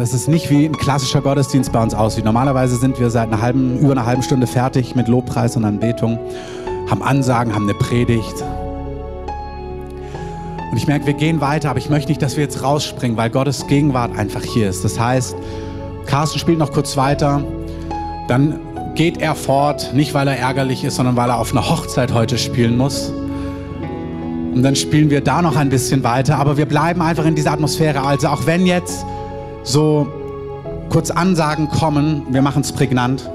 dass es nicht wie ein klassischer Gottesdienst bei uns aussieht. Normalerweise sind wir seit einer halben, über einer halben Stunde fertig mit Lobpreis und Anbetung, haben Ansagen, haben eine Predigt. Und ich merke, wir gehen weiter, aber ich möchte nicht, dass wir jetzt rausspringen, weil Gottes Gegenwart einfach hier ist. Das heißt, Carsten spielt noch kurz weiter, dann geht er fort, nicht weil er ärgerlich ist, sondern weil er auf einer Hochzeit heute spielen muss. Und dann spielen wir da noch ein bisschen weiter, aber wir bleiben einfach in dieser Atmosphäre. Also auch wenn jetzt so kurz Ansagen kommen, wir machen es prägnant.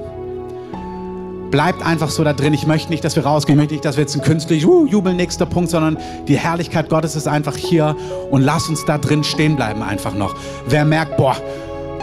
Bleibt einfach so da drin. Ich möchte nicht, dass wir rausgehen. Ich möchte nicht, dass wir jetzt ein künstlich uh, jubeln, nächster Punkt, sondern die Herrlichkeit Gottes ist einfach hier und lass uns da drin stehen bleiben einfach noch. Wer merkt, boah,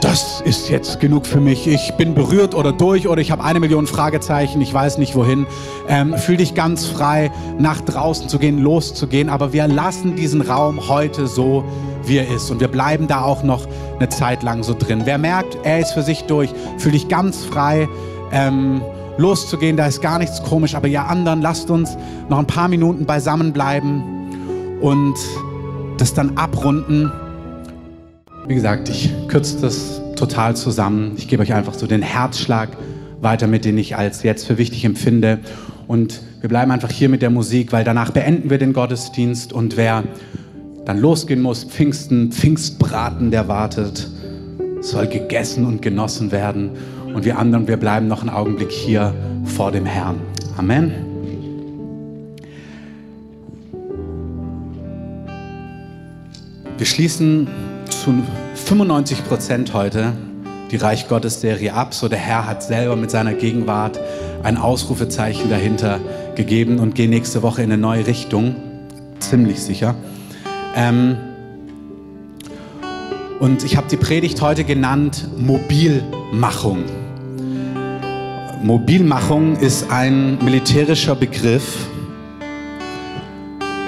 das ist jetzt genug für mich. Ich bin berührt oder durch oder ich habe eine Million Fragezeichen, ich weiß nicht wohin. Ähm, fühl dich ganz frei, nach draußen zu gehen, loszugehen. Aber wir lassen diesen Raum heute so, wie er ist. Und wir bleiben da auch noch eine Zeit lang so drin. Wer merkt, er ist für sich durch, fühl dich ganz frei. Ähm, loszugehen, da ist gar nichts komisch, aber ihr anderen, lasst uns noch ein paar Minuten beisammen bleiben und das dann abrunden wie gesagt, ich kürze das total zusammen. Ich gebe euch einfach so den Herzschlag weiter mit, den ich als jetzt für wichtig empfinde. Und wir bleiben einfach hier mit der Musik, weil danach beenden wir den Gottesdienst und wer dann losgehen muss, Pfingsten, Pfingstbraten, der wartet, soll gegessen und genossen werden. Und wir anderen, wir bleiben noch einen Augenblick hier vor dem Herrn. Amen. Wir schließen zu 95 Prozent heute die Reich Gottes Serie ab. So der Herr hat selber mit seiner Gegenwart ein Ausrufezeichen dahinter gegeben und gehen nächste Woche in eine neue Richtung. Ziemlich sicher. Ähm und ich habe die Predigt heute genannt Mobilmachung. Mobilmachung ist ein militärischer Begriff,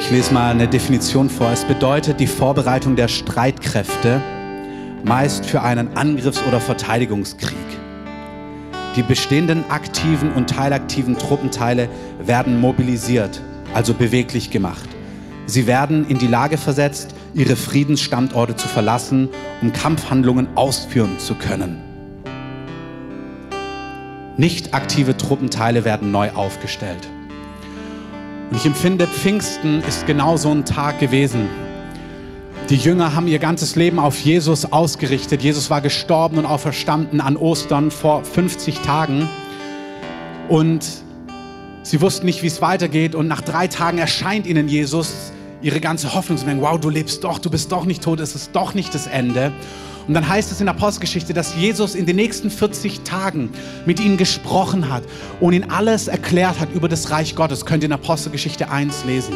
ich lese mal eine Definition vor. Es bedeutet die Vorbereitung der Streitkräfte, meist für einen Angriffs- oder Verteidigungskrieg. Die bestehenden aktiven und teilaktiven Truppenteile werden mobilisiert, also beweglich gemacht. Sie werden in die Lage versetzt, ihre Friedensstandorte zu verlassen, um Kampfhandlungen ausführen zu können. Nicht aktive Truppenteile werden neu aufgestellt. Und ich empfinde, Pfingsten ist genau so ein Tag gewesen. Die Jünger haben ihr ganzes Leben auf Jesus ausgerichtet. Jesus war gestorben und auferstanden an Ostern vor 50 Tagen. Und sie wussten nicht, wie es weitergeht. Und nach drei Tagen erscheint ihnen Jesus ihre ganze Hoffnung. Sie denken, wow, du lebst doch, du bist doch nicht tot, es ist doch nicht das Ende. Und dann heißt es in der Apostelgeschichte, dass Jesus in den nächsten 40 Tagen mit ihnen gesprochen hat und ihnen alles erklärt hat über das Reich Gottes. Könnt ihr in Apostelgeschichte 1 lesen.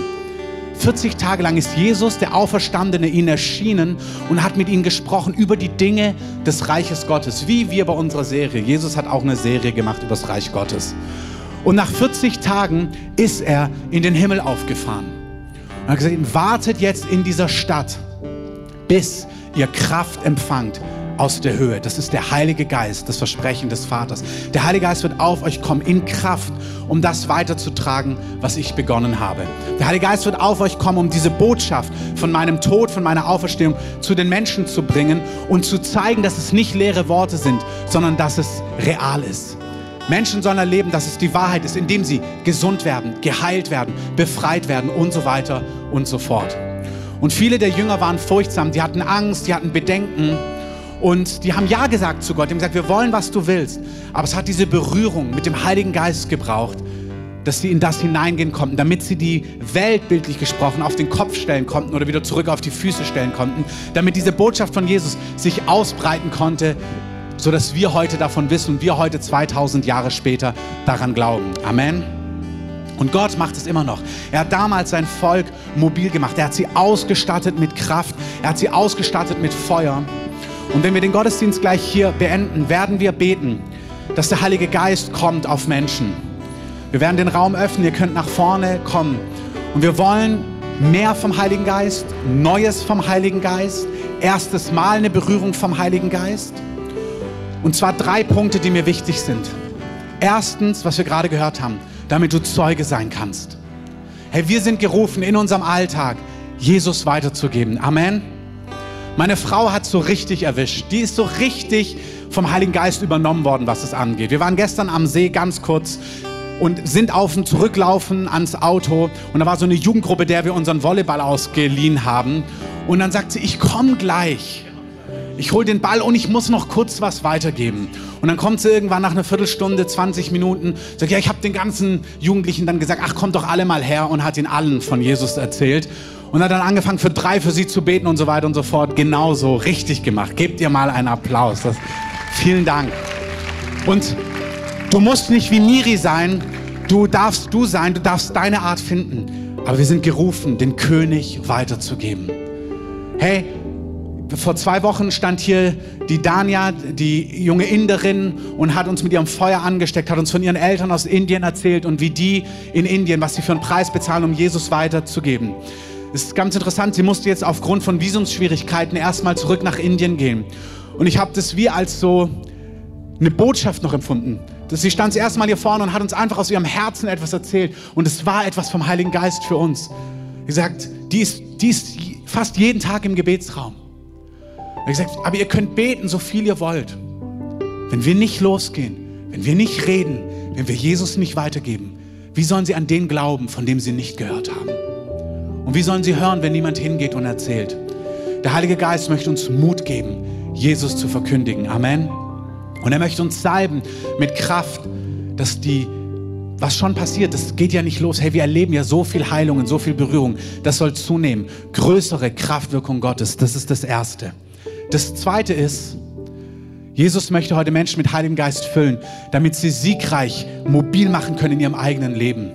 40 Tage lang ist Jesus, der Auferstandene, ihnen erschienen und hat mit ihnen gesprochen über die Dinge des Reiches Gottes, wie wir bei unserer Serie. Jesus hat auch eine Serie gemacht über das Reich Gottes. Und nach 40 Tagen ist er in den Himmel aufgefahren. Und hat gesagt, wartet jetzt in dieser Stadt, bis ihr Kraft empfangt aus der Höhe. Das ist der Heilige Geist, das Versprechen des Vaters. Der Heilige Geist wird auf euch kommen in Kraft, um das weiterzutragen, was ich begonnen habe. Der Heilige Geist wird auf euch kommen, um diese Botschaft von meinem Tod, von meiner Auferstehung zu den Menschen zu bringen und zu zeigen, dass es nicht leere Worte sind, sondern dass es real ist. Menschen sollen erleben, dass es die Wahrheit ist, indem sie gesund werden, geheilt werden, befreit werden und so weiter und so fort. Und viele der Jünger waren furchtsam, die hatten Angst, die hatten Bedenken und die haben Ja gesagt zu Gott. Die haben gesagt, wir wollen, was du willst. Aber es hat diese Berührung mit dem Heiligen Geist gebraucht, dass sie in das hineingehen konnten, damit sie die Welt bildlich gesprochen auf den Kopf stellen konnten oder wieder zurück auf die Füße stellen konnten, damit diese Botschaft von Jesus sich ausbreiten konnte, sodass wir heute davon wissen und wir heute 2000 Jahre später daran glauben. Amen. Und Gott macht es immer noch. Er hat damals sein Volk mobil gemacht. Er hat sie ausgestattet mit Kraft. Er hat sie ausgestattet mit Feuer. Und wenn wir den Gottesdienst gleich hier beenden, werden wir beten, dass der Heilige Geist kommt auf Menschen. Wir werden den Raum öffnen. Ihr könnt nach vorne kommen. Und wir wollen mehr vom Heiligen Geist, Neues vom Heiligen Geist, erstes Mal eine Berührung vom Heiligen Geist. Und zwar drei Punkte, die mir wichtig sind. Erstens, was wir gerade gehört haben, damit du Zeuge sein kannst. Hey, wir sind gerufen, in unserem Alltag Jesus weiterzugeben. Amen. Meine Frau hat so richtig erwischt. Die ist so richtig vom Heiligen Geist übernommen worden, was es angeht. Wir waren gestern am See ganz kurz und sind auf dem Zurücklaufen ans Auto und da war so eine Jugendgruppe, der wir unseren Volleyball ausgeliehen haben und dann sagt sie, ich komme gleich. Ich hole den Ball und ich muss noch kurz was weitergeben. Und dann kommt sie irgendwann nach einer Viertelstunde, 20 Minuten, sagt, ja, ich habe den ganzen Jugendlichen dann gesagt, ach, kommt doch alle mal her und hat ihnen allen von Jesus erzählt. Und hat dann angefangen, für drei für sie zu beten und so weiter und so fort. Genauso richtig gemacht. Gebt ihr mal einen Applaus. Das, vielen Dank. Und du musst nicht wie Miri sein. Du darfst du sein. Du darfst deine Art finden. Aber wir sind gerufen, den König weiterzugeben. Hey, vor zwei Wochen stand hier die Dania, die junge Inderin, und hat uns mit ihrem Feuer angesteckt, hat uns von ihren Eltern aus Indien erzählt und wie die in Indien, was sie für einen Preis bezahlen, um Jesus weiterzugeben. Es ist ganz interessant, sie musste jetzt aufgrund von Visumsschwierigkeiten erstmal zurück nach Indien gehen. Und ich habe das wie als so eine Botschaft noch empfunden. Sie stand das erste Mal hier vorne und hat uns einfach aus ihrem Herzen etwas erzählt. Und es war etwas vom Heiligen Geist für uns. Sie sagt, die ist, die ist fast jeden Tag im Gebetsraum. Er gesagt, aber ihr könnt beten, so viel ihr wollt. Wenn wir nicht losgehen, wenn wir nicht reden, wenn wir Jesus nicht weitergeben, wie sollen sie an den glauben, von dem sie nicht gehört haben? Und wie sollen sie hören, wenn niemand hingeht und erzählt? Der Heilige Geist möchte uns Mut geben, Jesus zu verkündigen. Amen. Und er möchte uns salben mit Kraft, dass die, was schon passiert, das geht ja nicht los. Hey, wir erleben ja so viel Heilung und so viel Berührung. Das soll zunehmen. Größere Kraftwirkung Gottes, das ist das Erste. Das Zweite ist, Jesus möchte heute Menschen mit Heiligem Geist füllen, damit sie siegreich mobil machen können in ihrem eigenen Leben.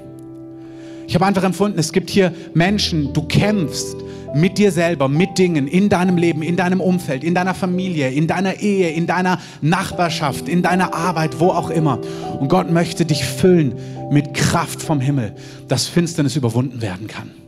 Ich habe einfach empfunden, es gibt hier Menschen, du kämpfst mit dir selber, mit Dingen in deinem Leben, in deinem Umfeld, in deiner Familie, in deiner Ehe, in deiner Nachbarschaft, in deiner Arbeit, wo auch immer. Und Gott möchte dich füllen mit Kraft vom Himmel, dass Finsternis überwunden werden kann.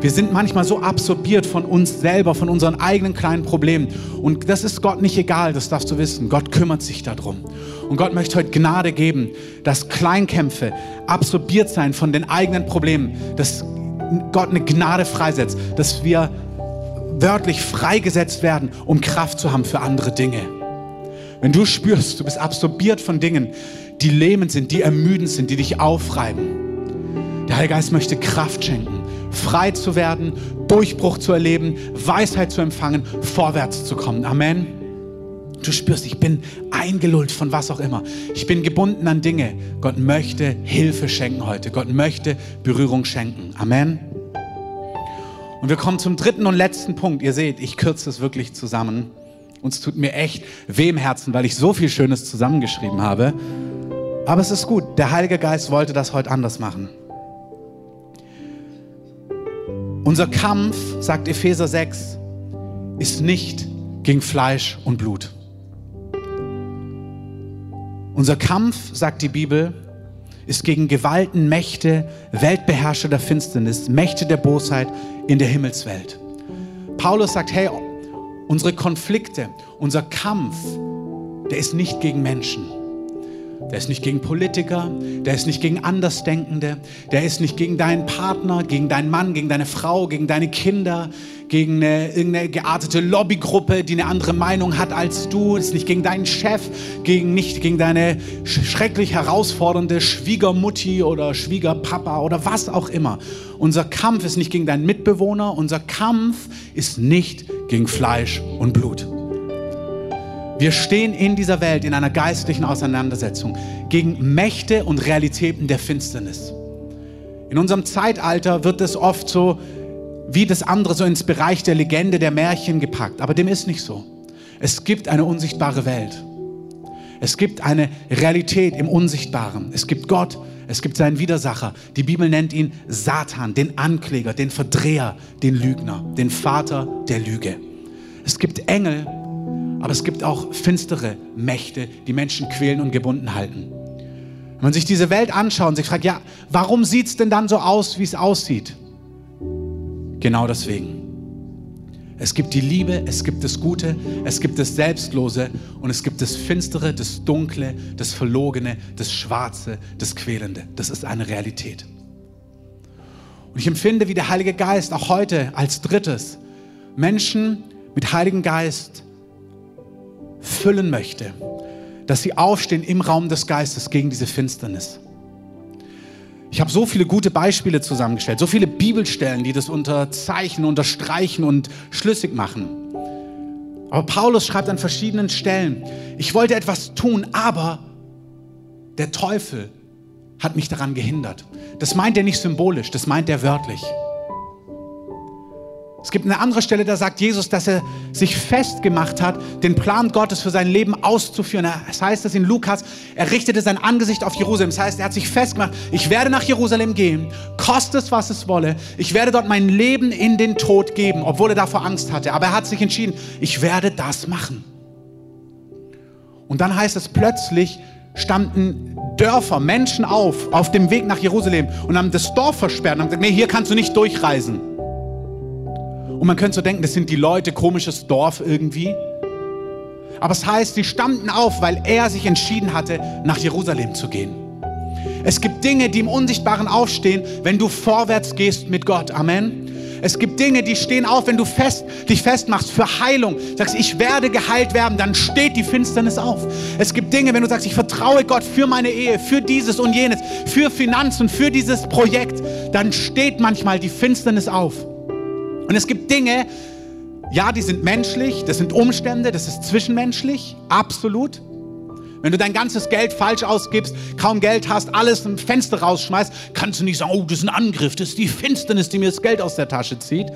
Wir sind manchmal so absorbiert von uns selber, von unseren eigenen kleinen Problemen. Und das ist Gott nicht egal, das darfst du wissen. Gott kümmert sich darum. Und Gott möchte heute Gnade geben, dass Kleinkämpfe absorbiert sein von den eigenen Problemen, dass Gott eine Gnade freisetzt, dass wir wörtlich freigesetzt werden, um Kraft zu haben für andere Dinge. Wenn du spürst, du bist absorbiert von Dingen, die lähmend sind, die ermüdend sind, die dich aufreiben. Der Heilige Geist möchte Kraft schenken frei zu werden, Durchbruch zu erleben, Weisheit zu empfangen, vorwärts zu kommen. Amen. Du spürst, ich bin eingelullt von was auch immer. Ich bin gebunden an Dinge. Gott möchte Hilfe schenken heute. Gott möchte Berührung schenken. Amen. Und wir kommen zum dritten und letzten Punkt. Ihr seht, ich kürze es wirklich zusammen. Und es tut mir echt weh im Herzen, weil ich so viel Schönes zusammengeschrieben habe. Aber es ist gut. Der Heilige Geist wollte das heute anders machen. Unser Kampf, sagt Epheser 6, ist nicht gegen Fleisch und Blut. Unser Kampf, sagt die Bibel, ist gegen Gewalten, Mächte, Weltbeherrscher der Finsternis, Mächte der Bosheit in der Himmelswelt. Paulus sagt, hey, unsere Konflikte, unser Kampf, der ist nicht gegen Menschen. Der ist nicht gegen Politiker, der ist nicht gegen Andersdenkende, der ist nicht gegen deinen Partner, gegen deinen Mann, gegen deine Frau, gegen deine Kinder, gegen eine, irgendeine geartete Lobbygruppe, die eine andere Meinung hat als du, ist nicht gegen deinen Chef, gegen, nicht gegen deine schrecklich herausfordernde Schwiegermutti oder Schwiegerpapa oder was auch immer. Unser Kampf ist nicht gegen deinen Mitbewohner, unser Kampf ist nicht gegen Fleisch und Blut. Wir stehen in dieser Welt in einer geistlichen Auseinandersetzung gegen Mächte und Realitäten der Finsternis. In unserem Zeitalter wird es oft so wie das andere so ins Bereich der Legende, der Märchen gepackt. Aber dem ist nicht so. Es gibt eine unsichtbare Welt. Es gibt eine Realität im Unsichtbaren. Es gibt Gott, es gibt seinen Widersacher. Die Bibel nennt ihn Satan, den Ankläger, den Verdreher, den Lügner, den Vater der Lüge. Es gibt Engel, aber es gibt auch finstere Mächte, die Menschen quälen und gebunden halten. Wenn man sich diese Welt anschaut und sich fragt, ja, warum sieht es denn dann so aus, wie es aussieht? Genau deswegen. Es gibt die Liebe, es gibt das Gute, es gibt das Selbstlose und es gibt das Finstere, das Dunkle, das Verlogene, das Schwarze, das Quälende. Das ist eine Realität. Und ich empfinde, wie der Heilige Geist auch heute als drittes Menschen mit Heiligen Geist füllen möchte, dass sie aufstehen im Raum des Geistes gegen diese Finsternis. Ich habe so viele gute Beispiele zusammengestellt, so viele Bibelstellen, die das unterzeichnen, unterstreichen und schlüssig machen. Aber Paulus schreibt an verschiedenen Stellen, ich wollte etwas tun, aber der Teufel hat mich daran gehindert. Das meint er nicht symbolisch, das meint er wörtlich. Es gibt eine andere Stelle, da sagt Jesus, dass er sich festgemacht hat, den Plan Gottes für sein Leben auszuführen. Es heißt es in Lukas, er richtete sein Angesicht auf Jerusalem. Das heißt, er hat sich festgemacht, ich werde nach Jerusalem gehen, koste es, was es wolle. Ich werde dort mein Leben in den Tod geben, obwohl er davor Angst hatte. Aber er hat sich entschieden, ich werde das machen. Und dann heißt es plötzlich, standen Dörfer, Menschen auf, auf dem Weg nach Jerusalem und haben das Dorf versperrt und haben gesagt, nee, hier kannst du nicht durchreisen. Und man könnte so denken, das sind die Leute, komisches Dorf irgendwie. Aber es heißt, sie standen auf, weil er sich entschieden hatte, nach Jerusalem zu gehen. Es gibt Dinge, die im Unsichtbaren aufstehen, wenn du vorwärts gehst mit Gott. Amen. Es gibt Dinge, die stehen auf, wenn du fest, dich festmachst für Heilung. Sagst, ich werde geheilt werden, dann steht die Finsternis auf. Es gibt Dinge, wenn du sagst, ich vertraue Gott für meine Ehe, für dieses und jenes, für Finanzen, für dieses Projekt, dann steht manchmal die Finsternis auf. Und es gibt Dinge, ja, die sind menschlich, das sind Umstände, das ist zwischenmenschlich, absolut. Wenn du dein ganzes Geld falsch ausgibst, kaum Geld hast, alles im Fenster rausschmeißt, kannst du nicht sagen, oh, das ist ein Angriff, das ist die Finsternis, die mir das Geld aus der Tasche zieht.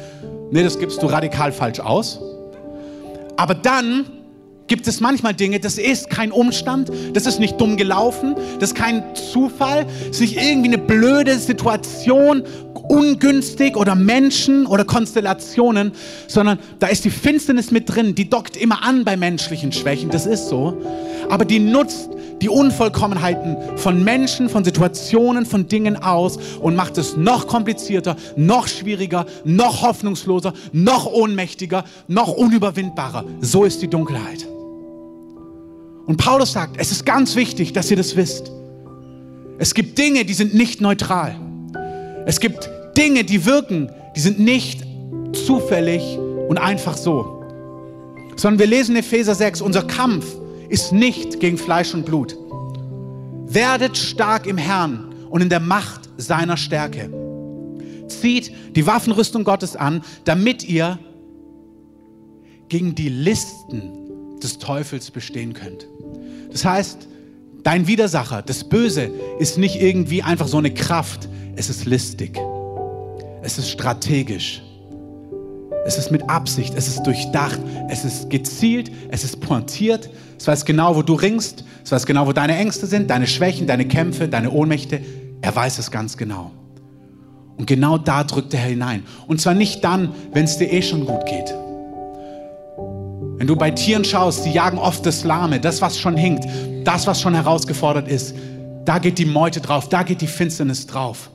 Nee, das gibst du radikal falsch aus. Aber dann gibt es manchmal Dinge, das ist kein Umstand, das ist nicht dumm gelaufen, das ist kein Zufall, das ist nicht irgendwie eine blöde Situation, ungünstig oder Menschen oder Konstellationen, sondern da ist die Finsternis mit drin, die dockt immer an bei menschlichen Schwächen, das ist so, aber die nutzt die Unvollkommenheiten von Menschen, von Situationen, von Dingen aus und macht es noch komplizierter, noch schwieriger, noch hoffnungsloser, noch ohnmächtiger, noch unüberwindbarer. So ist die Dunkelheit. Und Paulus sagt, es ist ganz wichtig, dass ihr das wisst. Es gibt Dinge, die sind nicht neutral. Es gibt Dinge, die wirken, die sind nicht zufällig und einfach so. Sondern wir lesen in Epheser 6, unser Kampf ist nicht gegen Fleisch und Blut. Werdet stark im Herrn und in der Macht seiner Stärke. Zieht die Waffenrüstung Gottes an, damit ihr gegen die Listen des Teufels bestehen könnt. Das heißt, dein Widersacher, das Böse, ist nicht irgendwie einfach so eine Kraft, es ist listig. Es ist strategisch. Es ist mit Absicht, es ist durchdacht, es ist gezielt, es ist pointiert. Es weiß genau, wo du ringst, es weiß genau, wo deine Ängste sind, deine Schwächen, deine Kämpfe, deine Ohnmächte. Er weiß es ganz genau. Und genau da drückt er hinein. Und zwar nicht dann, wenn es dir eh schon gut geht. Wenn du bei Tieren schaust, die jagen oft das Lahme, das, was schon hinkt, das, was schon herausgefordert ist. Da geht die Meute drauf, da geht die Finsternis drauf.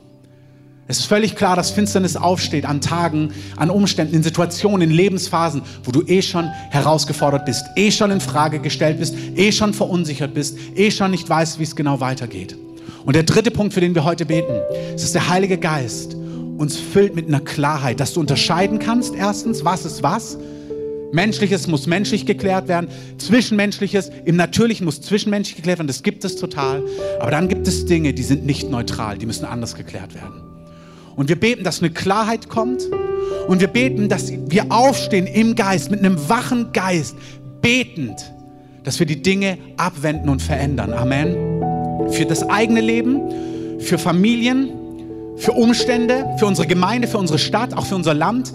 Es ist völlig klar, dass Finsternis aufsteht an Tagen, an Umständen, in Situationen, in Lebensphasen, wo du eh schon herausgefordert bist, eh schon in Frage gestellt bist, eh schon verunsichert bist, eh schon nicht weißt, wie es genau weitergeht. Und der dritte Punkt, für den wir heute beten, ist der Heilige Geist uns füllt mit einer Klarheit, dass du unterscheiden kannst, erstens, was ist was. Menschliches muss menschlich geklärt werden, Zwischenmenschliches im Natürlichen muss zwischenmenschlich geklärt werden, das gibt es total. Aber dann gibt es Dinge, die sind nicht neutral, die müssen anders geklärt werden. Und wir beten, dass eine Klarheit kommt. Und wir beten, dass wir aufstehen im Geist, mit einem wachen Geist, betend, dass wir die Dinge abwenden und verändern. Amen. Für das eigene Leben, für Familien, für Umstände, für unsere Gemeinde, für unsere Stadt, auch für unser Land.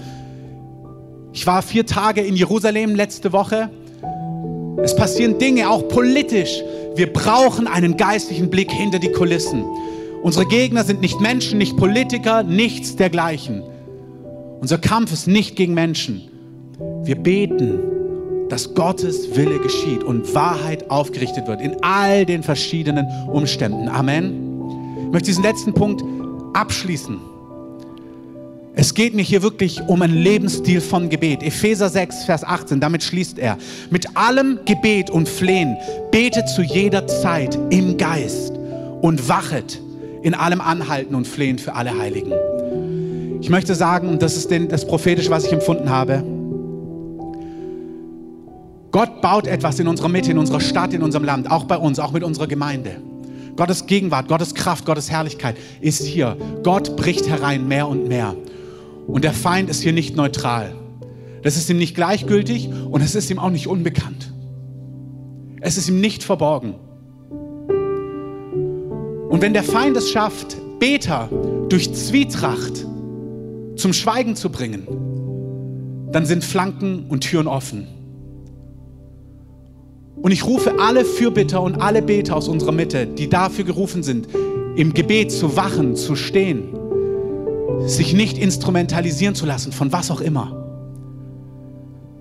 Ich war vier Tage in Jerusalem letzte Woche. Es passieren Dinge, auch politisch. Wir brauchen einen geistlichen Blick hinter die Kulissen. Unsere Gegner sind nicht Menschen, nicht Politiker, nichts dergleichen. Unser Kampf ist nicht gegen Menschen. Wir beten, dass Gottes Wille geschieht und Wahrheit aufgerichtet wird in all den verschiedenen Umständen. Amen. Ich möchte diesen letzten Punkt abschließen. Es geht mir hier wirklich um einen Lebensstil von Gebet. Epheser 6, Vers 18, damit schließt er. Mit allem Gebet und Flehen betet zu jeder Zeit im Geist und wachet in allem anhalten und flehen für alle Heiligen. Ich möchte sagen, das ist das Prophetische, was ich empfunden habe, Gott baut etwas in unserer Mitte, in unserer Stadt, in unserem Land, auch bei uns, auch mit unserer Gemeinde. Gottes Gegenwart, Gottes Kraft, Gottes Herrlichkeit ist hier. Gott bricht herein mehr und mehr. Und der Feind ist hier nicht neutral. Das ist ihm nicht gleichgültig und es ist ihm auch nicht unbekannt. Es ist ihm nicht verborgen. Und wenn der Feind es schafft, Beter durch Zwietracht zum Schweigen zu bringen, dann sind Flanken und Türen offen. Und ich rufe alle Fürbitter und alle Beter aus unserer Mitte, die dafür gerufen sind, im Gebet zu wachen, zu stehen, sich nicht instrumentalisieren zu lassen von was auch immer,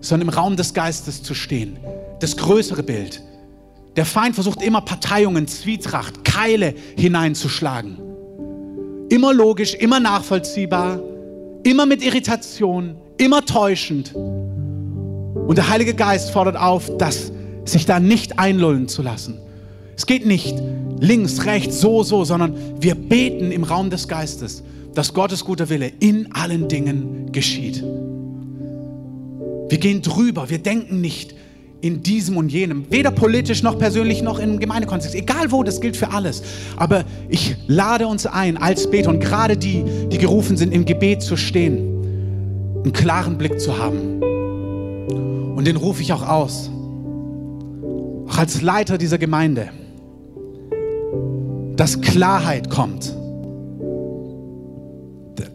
sondern im Raum des Geistes zu stehen. Das größere Bild. Der Feind versucht immer Parteiungen, Zwietracht, Keile hineinzuschlagen. Immer logisch, immer nachvollziehbar, immer mit Irritation, immer täuschend. Und der Heilige Geist fordert auf, dass sich da nicht einlullen zu lassen. Es geht nicht links, rechts, so, so, sondern wir beten im Raum des Geistes, dass Gottes guter Wille in allen Dingen geschieht. Wir gehen drüber, wir denken nicht in diesem und jenem, weder politisch noch persönlich noch im Gemeindekontext, egal wo, das gilt für alles. Aber ich lade uns ein als Beter und gerade die, die gerufen sind, im Gebet zu stehen, einen klaren Blick zu haben. Und den rufe ich auch aus auch als Leiter dieser Gemeinde, dass Klarheit kommt.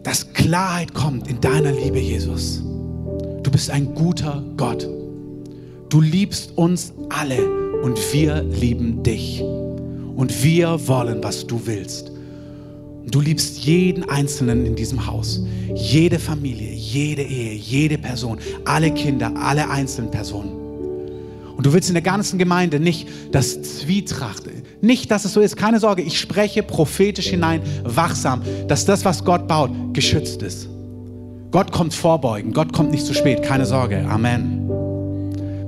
Dass Klarheit kommt in deiner Liebe, Jesus. Du bist ein guter Gott. Du liebst uns alle und wir lieben dich. Und wir wollen, was du willst. Du liebst jeden Einzelnen in diesem Haus, jede Familie, jede Ehe, jede Person, alle Kinder, alle einzelnen Personen. Und du willst in der ganzen Gemeinde nicht das Zwietracht, nicht, dass es so ist, keine Sorge, ich spreche prophetisch hinein, wachsam, dass das, was Gott baut, geschützt ist. Gott kommt vorbeugen, Gott kommt nicht zu spät, keine Sorge. Amen.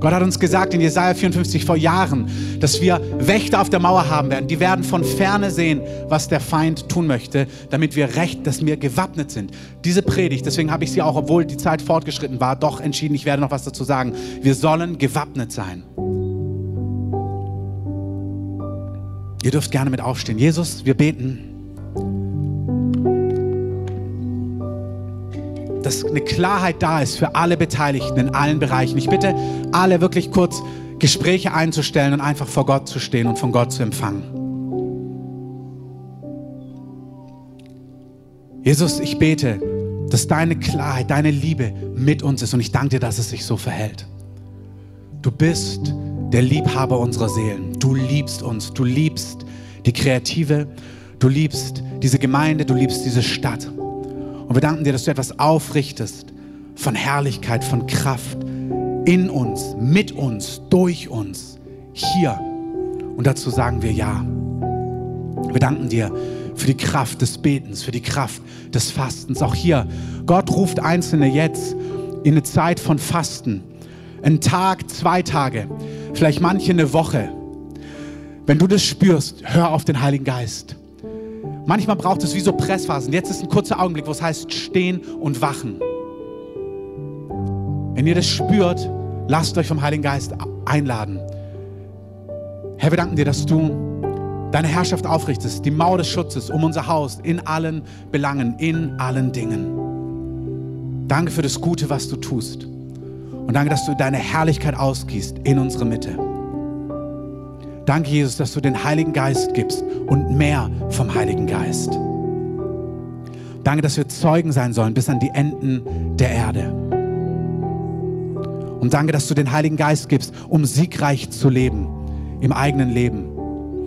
Gott hat uns gesagt in Jesaja 54 vor Jahren, dass wir Wächter auf der Mauer haben werden. Die werden von ferne sehen, was der Feind tun möchte, damit wir recht, dass wir gewappnet sind. Diese Predigt, deswegen habe ich sie auch, obwohl die Zeit fortgeschritten war, doch entschieden, ich werde noch was dazu sagen. Wir sollen gewappnet sein. Ihr dürft gerne mit aufstehen. Jesus, wir beten dass eine Klarheit da ist für alle Beteiligten in allen Bereichen. Ich bitte alle wirklich kurz Gespräche einzustellen und einfach vor Gott zu stehen und von Gott zu empfangen. Jesus, ich bete, dass deine Klarheit, deine Liebe mit uns ist und ich danke dir, dass es sich so verhält. Du bist der Liebhaber unserer Seelen. Du liebst uns. Du liebst die Kreative. Du liebst diese Gemeinde. Du liebst diese Stadt. Und wir danken dir, dass du etwas aufrichtest von Herrlichkeit, von Kraft in uns, mit uns, durch uns, hier. Und dazu sagen wir ja. Wir danken dir für die Kraft des Betens, für die Kraft des Fastens. Auch hier, Gott ruft Einzelne jetzt in eine Zeit von Fasten. Ein Tag, zwei Tage, vielleicht manche eine Woche. Wenn du das spürst, hör auf den Heiligen Geist. Manchmal braucht es wie so Pressphasen. Jetzt ist ein kurzer Augenblick, wo es heißt stehen und wachen. Wenn ihr das spürt, lasst euch vom Heiligen Geist einladen. Herr, wir danken dir, dass du deine Herrschaft aufrichtest, die Mauer des Schutzes um unser Haus in allen Belangen, in allen Dingen. Danke für das Gute, was du tust. Und danke, dass du deine Herrlichkeit ausgießt in unsere Mitte. Danke, Jesus, dass du den Heiligen Geist gibst und mehr vom Heiligen Geist. Danke, dass wir Zeugen sein sollen bis an die Enden der Erde. Und danke, dass du den Heiligen Geist gibst, um siegreich zu leben im eigenen Leben.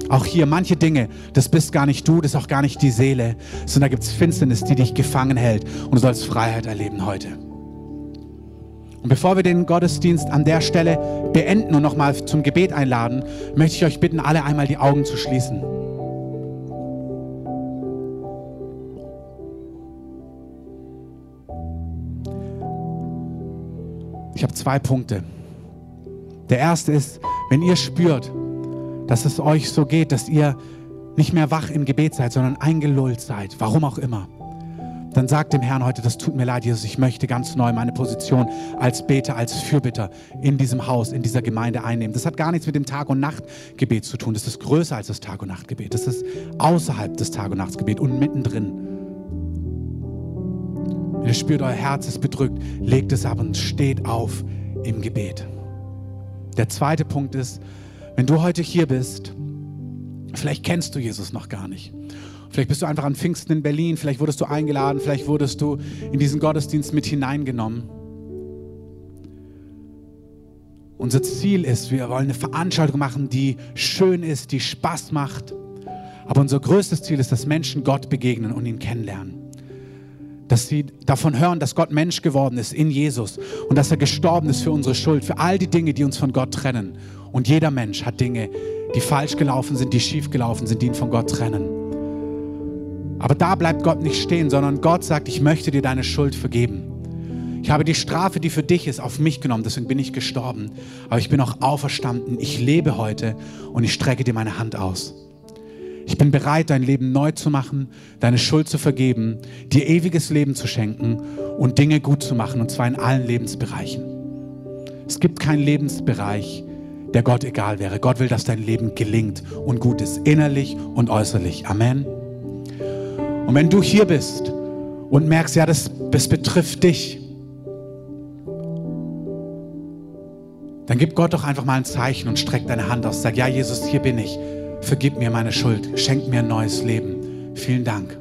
Auch hier manche Dinge, das bist gar nicht du, das ist auch gar nicht die Seele, sondern da gibt es Finsternis, die dich gefangen hält und du sollst Freiheit erleben heute. Und bevor wir den Gottesdienst an der Stelle beenden und nochmal zum Gebet einladen, möchte ich euch bitten, alle einmal die Augen zu schließen. Ich habe zwei Punkte. Der erste ist, wenn ihr spürt, dass es euch so geht, dass ihr nicht mehr wach im Gebet seid, sondern eingelullt seid, warum auch immer, dann sag dem Herrn heute, das tut mir leid, Jesus, ich möchte ganz neu meine Position als Beter, als Fürbitter in diesem Haus, in dieser Gemeinde einnehmen. Das hat gar nichts mit dem Tag- und Nachtgebet zu tun. Das ist größer als das Tag- und Nachtgebet. Das ist außerhalb des Tag- und Nachtgebet und mittendrin. Wenn ihr spürt, euer Herz ist bedrückt, legt es ab und steht auf im Gebet. Der zweite Punkt ist, wenn du heute hier bist, vielleicht kennst du Jesus noch gar nicht. Vielleicht bist du einfach an Pfingsten in Berlin, vielleicht wurdest du eingeladen, vielleicht wurdest du in diesen Gottesdienst mit hineingenommen. Unser Ziel ist, wir wollen eine Veranstaltung machen, die schön ist, die Spaß macht. Aber unser größtes Ziel ist, dass Menschen Gott begegnen und ihn kennenlernen. Dass sie davon hören, dass Gott Mensch geworden ist in Jesus und dass er gestorben ist für unsere Schuld, für all die Dinge, die uns von Gott trennen. Und jeder Mensch hat Dinge, die falsch gelaufen sind, die schief gelaufen sind, die ihn von Gott trennen. Aber da bleibt Gott nicht stehen, sondern Gott sagt, ich möchte dir deine Schuld vergeben. Ich habe die Strafe, die für dich ist, auf mich genommen, deswegen bin ich gestorben. Aber ich bin auch auferstanden, ich lebe heute und ich strecke dir meine Hand aus. Ich bin bereit, dein Leben neu zu machen, deine Schuld zu vergeben, dir ewiges Leben zu schenken und Dinge gut zu machen, und zwar in allen Lebensbereichen. Es gibt keinen Lebensbereich, der Gott egal wäre. Gott will, dass dein Leben gelingt und gut ist, innerlich und äußerlich. Amen. Und wenn du hier bist und merkst, ja, das, das betrifft dich, dann gib Gott doch einfach mal ein Zeichen und streck deine Hand aus. Sag, ja, Jesus, hier bin ich. Vergib mir meine Schuld. Schenk mir ein neues Leben. Vielen Dank.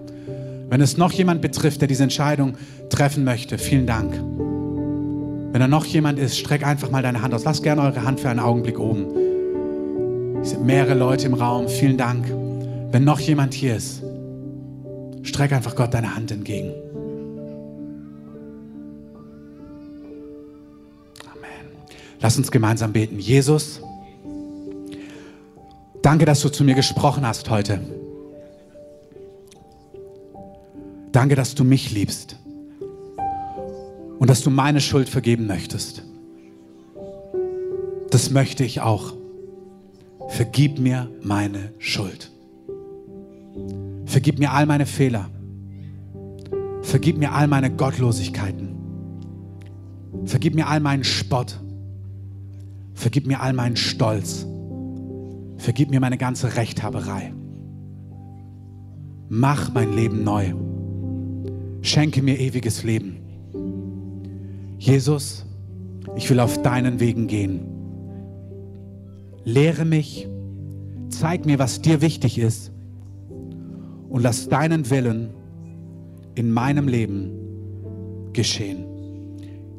Wenn es noch jemand betrifft, der diese Entscheidung treffen möchte, vielen Dank. Wenn da noch jemand ist, streck einfach mal deine Hand aus. Lasst gerne eure Hand für einen Augenblick oben. Es sind mehrere Leute im Raum. Vielen Dank. Wenn noch jemand hier ist, Streck einfach Gott deine Hand entgegen. Amen. Lass uns gemeinsam beten. Jesus, danke, dass du zu mir gesprochen hast heute. Danke, dass du mich liebst und dass du meine Schuld vergeben möchtest. Das möchte ich auch. Vergib mir meine Schuld. Vergib mir all meine Fehler. Vergib mir all meine Gottlosigkeiten. Vergib mir all meinen Spott. Vergib mir all meinen Stolz. Vergib mir meine ganze Rechthaberei. Mach mein Leben neu. Schenke mir ewiges Leben. Jesus, ich will auf deinen Wegen gehen. Lehre mich, zeig mir, was dir wichtig ist und lass deinen Willen in meinem Leben geschehen.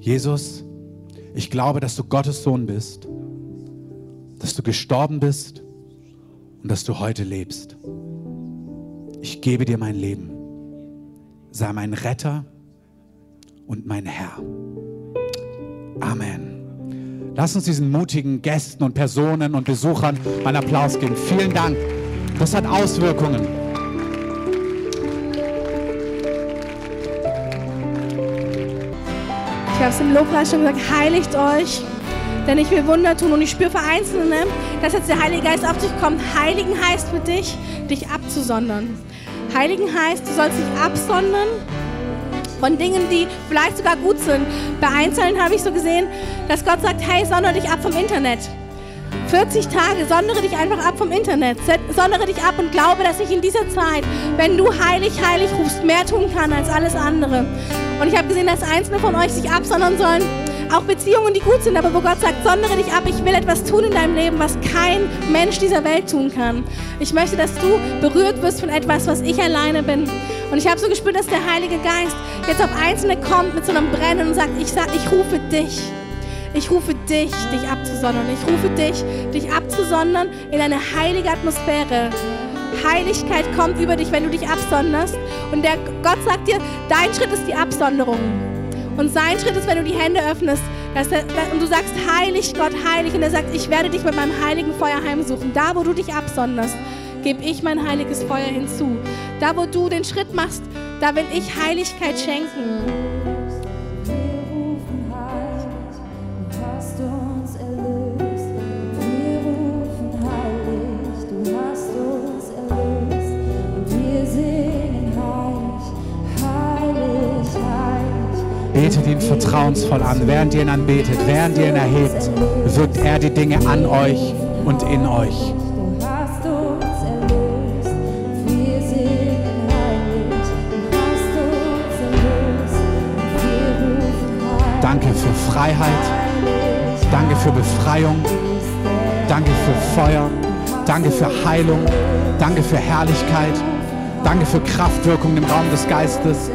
Jesus, ich glaube, dass du Gottes Sohn bist, dass du gestorben bist und dass du heute lebst. Ich gebe dir mein Leben. Sei mein Retter und mein Herr. Amen. Lass uns diesen mutigen Gästen und Personen und Besuchern meinen Applaus geben. Vielen Dank. Das hat Auswirkungen. Ich habe es im Lobpreis schon gesagt, heiligt euch, denn ich will Wunder tun und ich spüre für Einzelne, dass jetzt der Heilige Geist auf dich kommt. Heiligen heißt für dich, dich abzusondern. Heiligen heißt, du sollst dich absondern von Dingen, die vielleicht sogar gut sind. Bei Einzelnen habe ich so gesehen, dass Gott sagt, hey, sondere dich ab vom Internet. 40 Tage, sondere dich einfach ab vom Internet. Sondere dich ab und glaube, dass ich in dieser Zeit, wenn du heilig, heilig rufst, mehr tun kann als alles andere. Und ich habe gesehen, dass Einzelne von euch sich absondern sollen. Auch Beziehungen, die gut sind, aber wo Gott sagt, sondere dich ab, ich will etwas tun in deinem Leben, was kein Mensch dieser Welt tun kann. Ich möchte, dass du berührt wirst von etwas, was ich alleine bin. Und ich habe so gespürt, dass der Heilige Geist jetzt auf Einzelne kommt mit so einem Brennen und sagt, ich, sag, ich rufe dich. Ich rufe dich, dich abzusondern. Ich rufe dich, dich abzusondern in eine heilige Atmosphäre. Heiligkeit kommt über dich, wenn du dich absonderst. Und der Gott sagt dir, dein Schritt ist die Absonderung. Und sein Schritt ist, wenn du die Hände öffnest er, und du sagst, heilig Gott, heilig. Und er sagt, ich werde dich mit meinem heiligen Feuer heimsuchen. Da, wo du dich absonderst, gebe ich mein heiliges Feuer hinzu. Da, wo du den Schritt machst, da will ich Heiligkeit schenken. Betet ihn vertrauensvoll an. Während ihr ihn anbetet, während ihr ihn erhebt, wirkt er die Dinge an euch und in euch. Danke für Freiheit. Danke für Befreiung. Danke für Feuer. Danke für Heilung. Danke für Herrlichkeit. Danke für Kraftwirkung im Raum des Geistes.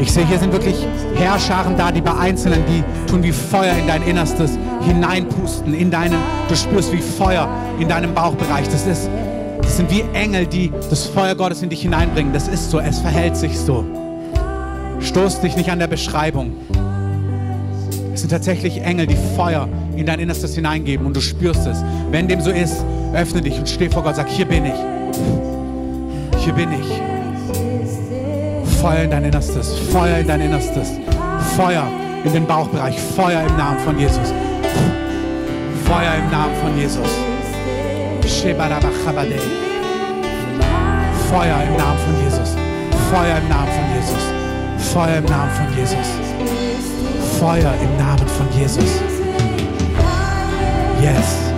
Ich sehe, hier sind wirklich Herrscharen da, die bei Einzelnen, die tun wie Feuer in dein Innerstes hineinpusten, in deinen, du spürst wie Feuer in deinem Bauchbereich. Das ist, das sind wie Engel, die das Feuer Gottes in dich hineinbringen. Das ist so, es verhält sich so. Stoß dich nicht an der Beschreibung. Es sind tatsächlich Engel, die Feuer in dein Innerstes hineingeben und du spürst es. Wenn dem so ist, öffne dich und steh vor Gott, sag, hier bin ich. Hier bin ich. Feuer in dein Innerstes, Feuer in dein Innerstes, Feuer in den Bauchbereich, Feuer im Namen von Jesus. Feuer im Namen von Jesus. Feuer im Namen von Jesus. Feuer im Namen von Jesus. Feuer im Namen von Jesus. Feuer im Namen von Jesus. Yes.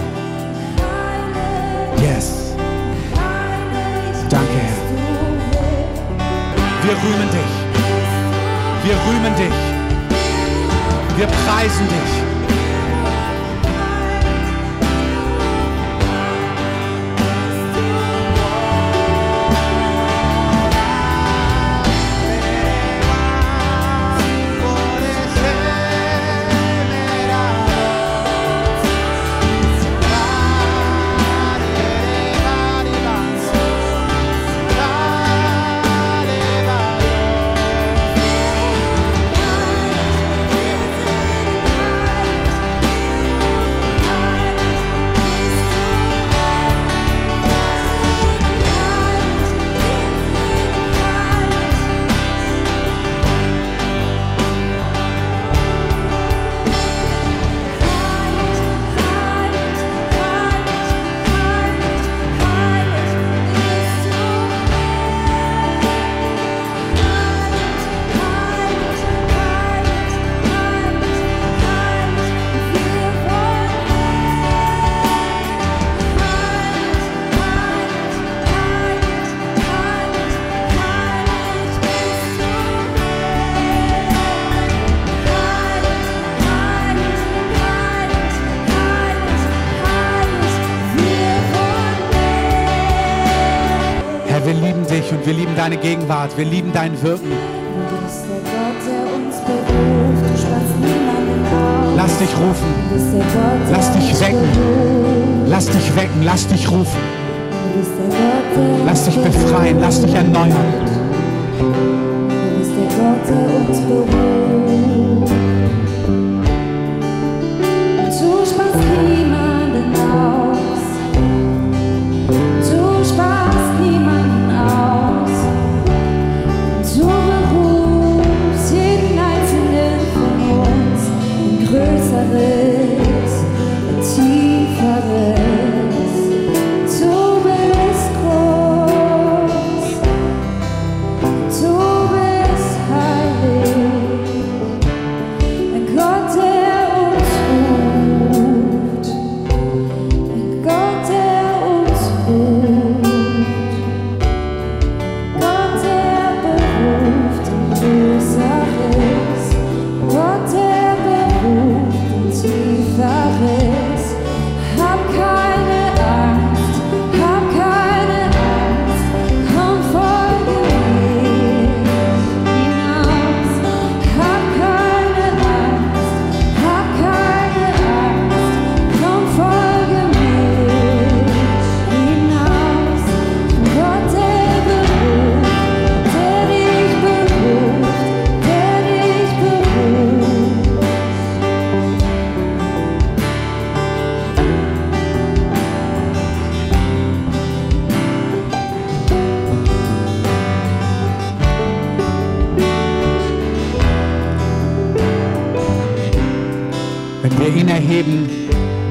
Yes. Wir rühmen dich. Wir rühmen dich. Wir preisen dich. Deine Gegenwart. Wir lieben dein Wirken. Lass dich rufen. Lass dich wecken. Lass dich wecken. Lass dich rufen. Lass dich befreien. Lass dich erneuern. Du bist der Gott, der uns beruft. Erheben,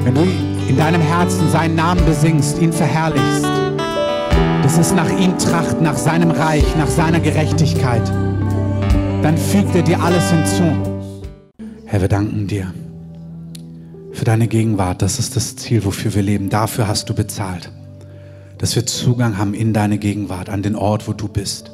wenn du in deinem Herzen seinen Namen besingst, ihn verherrlichst, das ist nach ihm Tracht, nach seinem Reich, nach seiner Gerechtigkeit. dann fügt er dir alles hinzu. Herr, wir danken dir für deine Gegenwart. Das ist das Ziel, wofür wir leben. Dafür hast du bezahlt, dass wir Zugang haben in deine Gegenwart, an den Ort, wo du bist.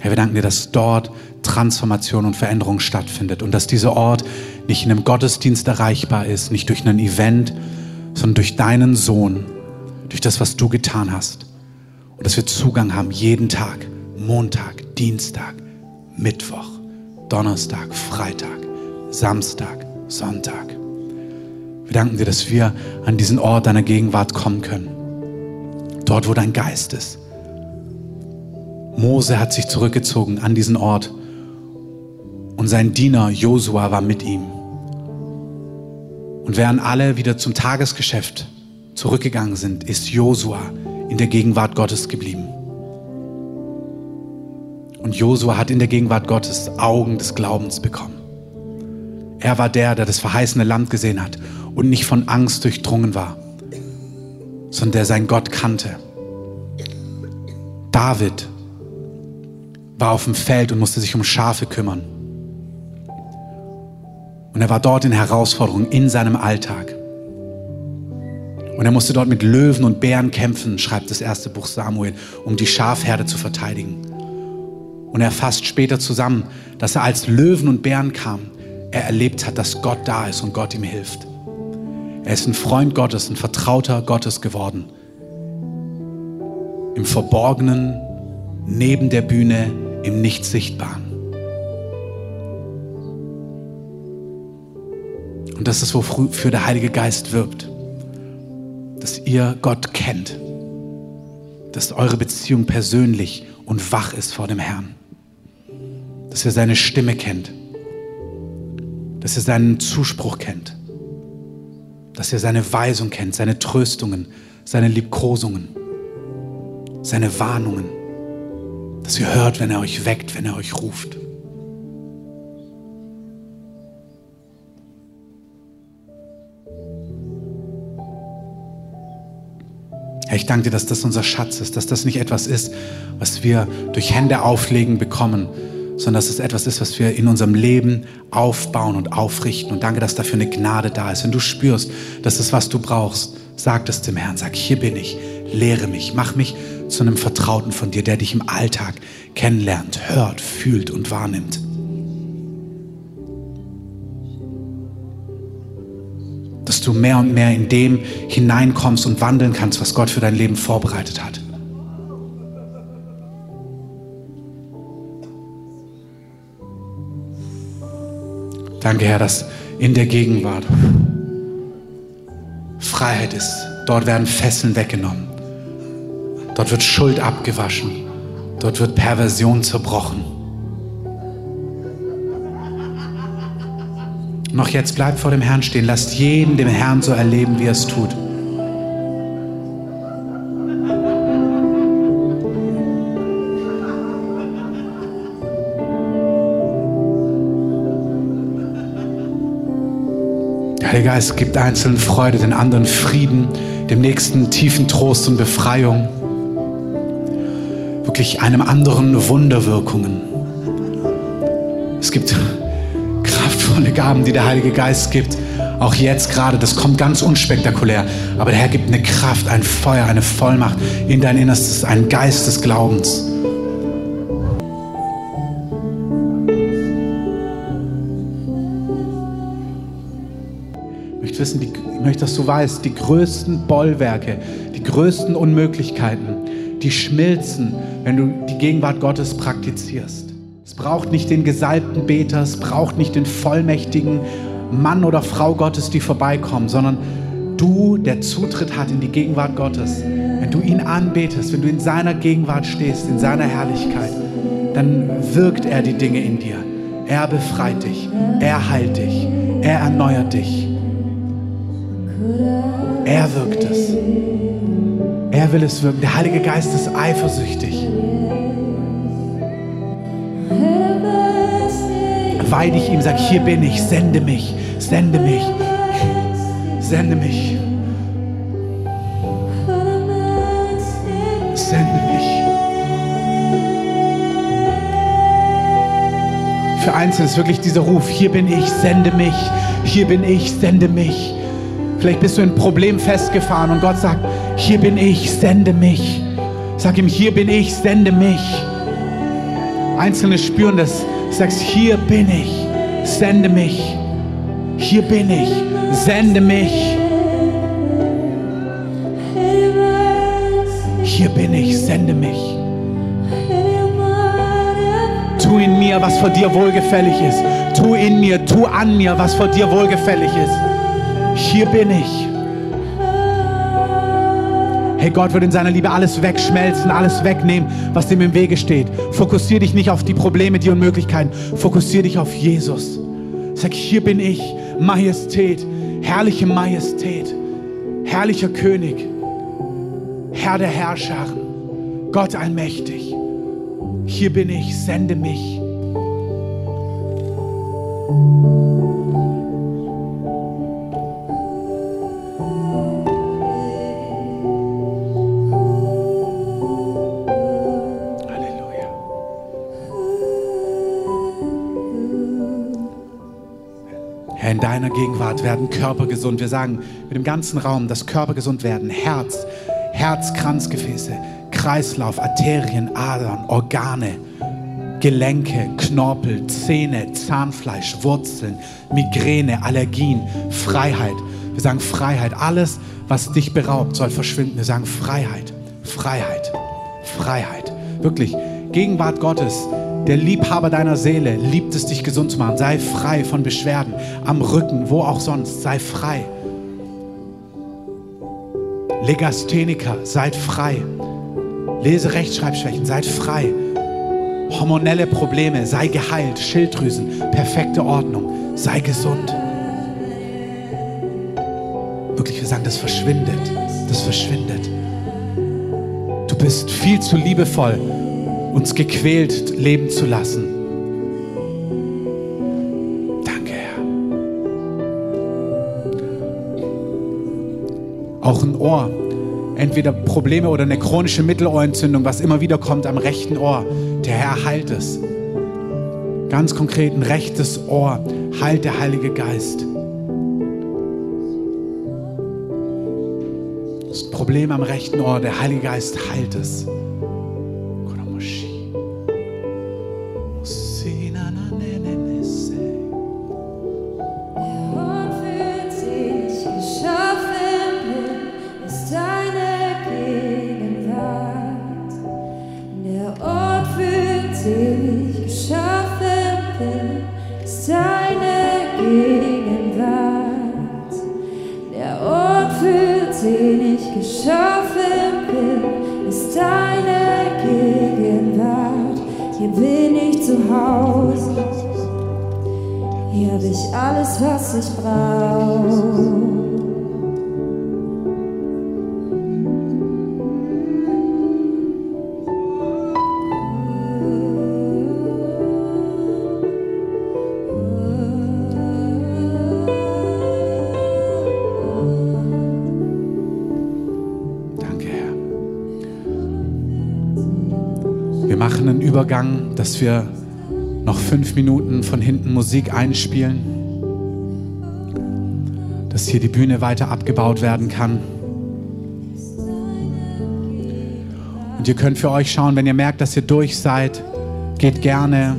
Herr, wir danken dir, dass dort Transformation und Veränderung stattfindet und dass dieser Ort nicht in einem Gottesdienst erreichbar ist, nicht durch ein Event, sondern durch deinen Sohn, durch das, was du getan hast. Und dass wir Zugang haben jeden Tag, Montag, Dienstag, Mittwoch, Donnerstag, Freitag, Samstag, Sonntag. Wir danken dir, dass wir an diesen Ort deiner Gegenwart kommen können. Dort, wo dein Geist ist. Mose hat sich zurückgezogen an diesen Ort und sein Diener Josua war mit ihm. Und während alle wieder zum Tagesgeschäft zurückgegangen sind, ist Josua in der Gegenwart Gottes geblieben. Und Josua hat in der Gegenwart Gottes Augen des Glaubens bekommen. Er war der, der das verheißene Land gesehen hat und nicht von Angst durchdrungen war, sondern der sein Gott kannte. David war auf dem Feld und musste sich um Schafe kümmern. Und er war dort in Herausforderungen in seinem Alltag. Und er musste dort mit Löwen und Bären kämpfen, schreibt das erste Buch Samuel, um die Schafherde zu verteidigen. Und er fasst später zusammen, dass er als Löwen und Bären kam, er erlebt hat, dass Gott da ist und Gott ihm hilft. Er ist ein Freund Gottes, ein Vertrauter Gottes geworden. Im Verborgenen, neben der Bühne, im Nicht-Sichtbaren. Und das ist, wofür der Heilige Geist wirbt. Dass ihr Gott kennt, dass eure Beziehung persönlich und wach ist vor dem Herrn, dass ihr seine Stimme kennt, dass ihr seinen Zuspruch kennt, dass ihr seine Weisung kennt, seine Tröstungen, seine Liebkosungen, seine Warnungen, dass ihr hört, wenn er euch weckt, wenn er euch ruft. Herr, ich danke dir, dass das unser Schatz ist, dass das nicht etwas ist, was wir durch Hände auflegen bekommen, sondern dass es etwas ist, was wir in unserem Leben aufbauen und aufrichten. Und danke, dass dafür eine Gnade da ist. Wenn du spürst, dass das, was du brauchst, sag das dem Herrn. Sag, hier bin ich, lehre mich, mach mich zu einem Vertrauten von dir, der dich im Alltag kennenlernt, hört, fühlt und wahrnimmt. dass du mehr und mehr in dem hineinkommst und wandeln kannst, was Gott für dein Leben vorbereitet hat. Danke, Herr, dass in der Gegenwart Freiheit ist. Dort werden Fesseln weggenommen. Dort wird Schuld abgewaschen. Dort wird Perversion zerbrochen. Noch jetzt bleibt vor dem Herrn stehen. Lasst jeden dem Herrn so erleben, wie er es tut. Der Heilige Geist gibt einzelnen Freude, den anderen Frieden, dem nächsten tiefen Trost und Befreiung. Wirklich einem anderen Wunderwirkungen. Es gibt kraftvolle Gaben, die der Heilige Geist gibt. Auch jetzt gerade, das kommt ganz unspektakulär. Aber der Herr gibt eine Kraft, ein Feuer, eine Vollmacht in dein Innerstes, einen Geist des Glaubens. Ich möchte wissen, die, ich möchte, dass du weißt, die größten Bollwerke, die größten Unmöglichkeiten, die schmilzen, wenn du die Gegenwart Gottes praktizierst. Es braucht nicht den gesalbten Beter, es braucht nicht den vollmächtigen Mann oder Frau Gottes, die vorbeikommen, sondern du, der Zutritt hat in die Gegenwart Gottes. Wenn du ihn anbetest, wenn du in seiner Gegenwart stehst, in seiner Herrlichkeit, dann wirkt er die Dinge in dir. Er befreit dich, er heilt dich, er erneuert dich. Er wirkt es. Er will es wirken. Der Heilige Geist ist eifersüchtig. weih dich ihm, sag, hier bin ich, sende mich, sende mich, sende mich. Sende mich. Für Einzelne ist wirklich dieser Ruf, hier bin ich, sende mich, hier bin ich, sende mich. Vielleicht bist du in ein Problem festgefahren und Gott sagt, hier bin ich, sende mich. Sag ihm, hier bin ich, sende mich. Einzelne spüren das. Sagst, hier bin ich, sende mich. Hier bin ich, sende mich. Hier bin ich, sende mich. Tu in mir, was vor dir wohlgefällig ist. Tu in mir, tu an mir, was vor dir wohlgefällig ist. Hier bin ich. Hey, Gott wird in seiner Liebe alles wegschmelzen, alles wegnehmen, was dem im Wege steht. Fokussier dich nicht auf die Probleme, die Unmöglichkeiten. Fokussier dich auf Jesus. Sag, hier bin ich, Majestät, herrliche Majestät, herrlicher König, Herr der Herrscher, Gott allmächtig. Hier bin ich, sende mich. Deiner Gegenwart werden Körper gesund. Wir sagen mit dem ganzen Raum, dass Körper gesund werden. Herz, Herzkranzgefäße, Kreislauf, Arterien, Adern, Organe, Gelenke, Knorpel, Zähne, Zahnfleisch, Wurzeln, Migräne, Allergien, Freiheit. Wir sagen Freiheit. Alles, was dich beraubt, soll verschwinden. Wir sagen Freiheit, Freiheit, Freiheit. Wirklich, Gegenwart Gottes, der Liebhaber deiner Seele, liebt es, dich gesund zu machen. Sei frei von Beschwerden am Rücken, wo auch sonst. Sei frei. Legastheniker, seid frei. Lese Rechtschreibschwächen, seid frei. Hormonelle Probleme, sei geheilt. Schilddrüsen, perfekte Ordnung, sei gesund. Wirklich, wir sagen, das verschwindet. Das verschwindet. Du bist viel zu liebevoll, uns gequält leben zu lassen. Danke, Herr. Auch ein Ohr. Entweder Probleme oder eine chronische Mittelohrentzündung, was immer wieder kommt am rechten Ohr. Der Herr heilt es. Ganz konkret ein rechtes Ohr heilt der Heilige Geist. Das Problem am rechten Ohr, der Heilige Geist heilt es. Hier habe ich alles, was ich brauche. Danke, Herr. Wir machen einen Übergang, dass wir noch fünf Minuten von hinten Musik einspielen, dass hier die Bühne weiter abgebaut werden kann. Und ihr könnt für euch schauen, wenn ihr merkt, dass ihr durch seid, geht gerne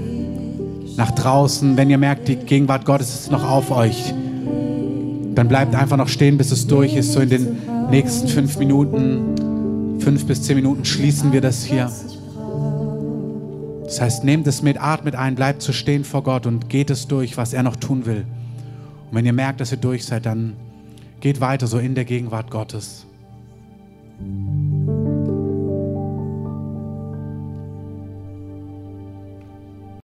nach draußen. Wenn ihr merkt, die Gegenwart Gottes ist noch auf euch, dann bleibt einfach noch stehen, bis es durch ist. So in den nächsten fünf Minuten, fünf bis zehn Minuten schließen wir das hier. Das heißt, nehmt es mit, atmet ein, bleibt zu stehen vor Gott und geht es durch, was er noch tun will. Und wenn ihr merkt, dass ihr durch seid, dann geht weiter so in der Gegenwart Gottes.